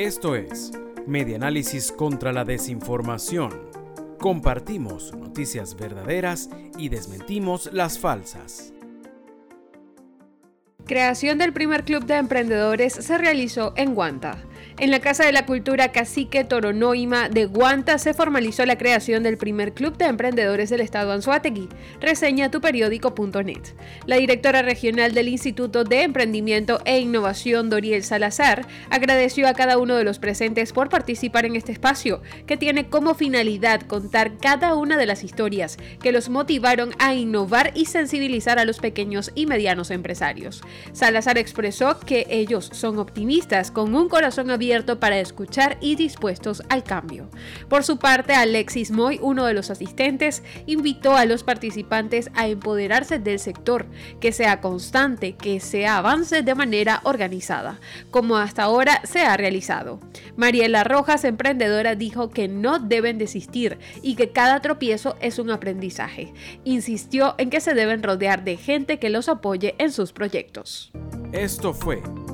Esto es Medianálisis contra la Desinformación. Compartimos noticias verdaderas y desmentimos las falsas. Creación del primer club de emprendedores se realizó en Guanta. En la Casa de la Cultura Cacique Toronoima de Guanta se formalizó la creación del primer club de emprendedores del estado Anzuategui. Reseña tuperiódico.net. La directora regional del Instituto de Emprendimiento e Innovación, Doriel Salazar, agradeció a cada uno de los presentes por participar en este espacio, que tiene como finalidad contar cada una de las historias que los motivaron a innovar y sensibilizar a los pequeños y medianos empresarios. Salazar expresó que ellos son optimistas con un corazón para escuchar y dispuestos al cambio. Por su parte, Alexis Moy, uno de los asistentes, invitó a los participantes a empoderarse del sector, que sea constante, que se avance de manera organizada, como hasta ahora se ha realizado. Mariela Rojas, emprendedora, dijo que no deben desistir y que cada tropiezo es un aprendizaje. Insistió en que se deben rodear de gente que los apoye en sus proyectos. Esto fue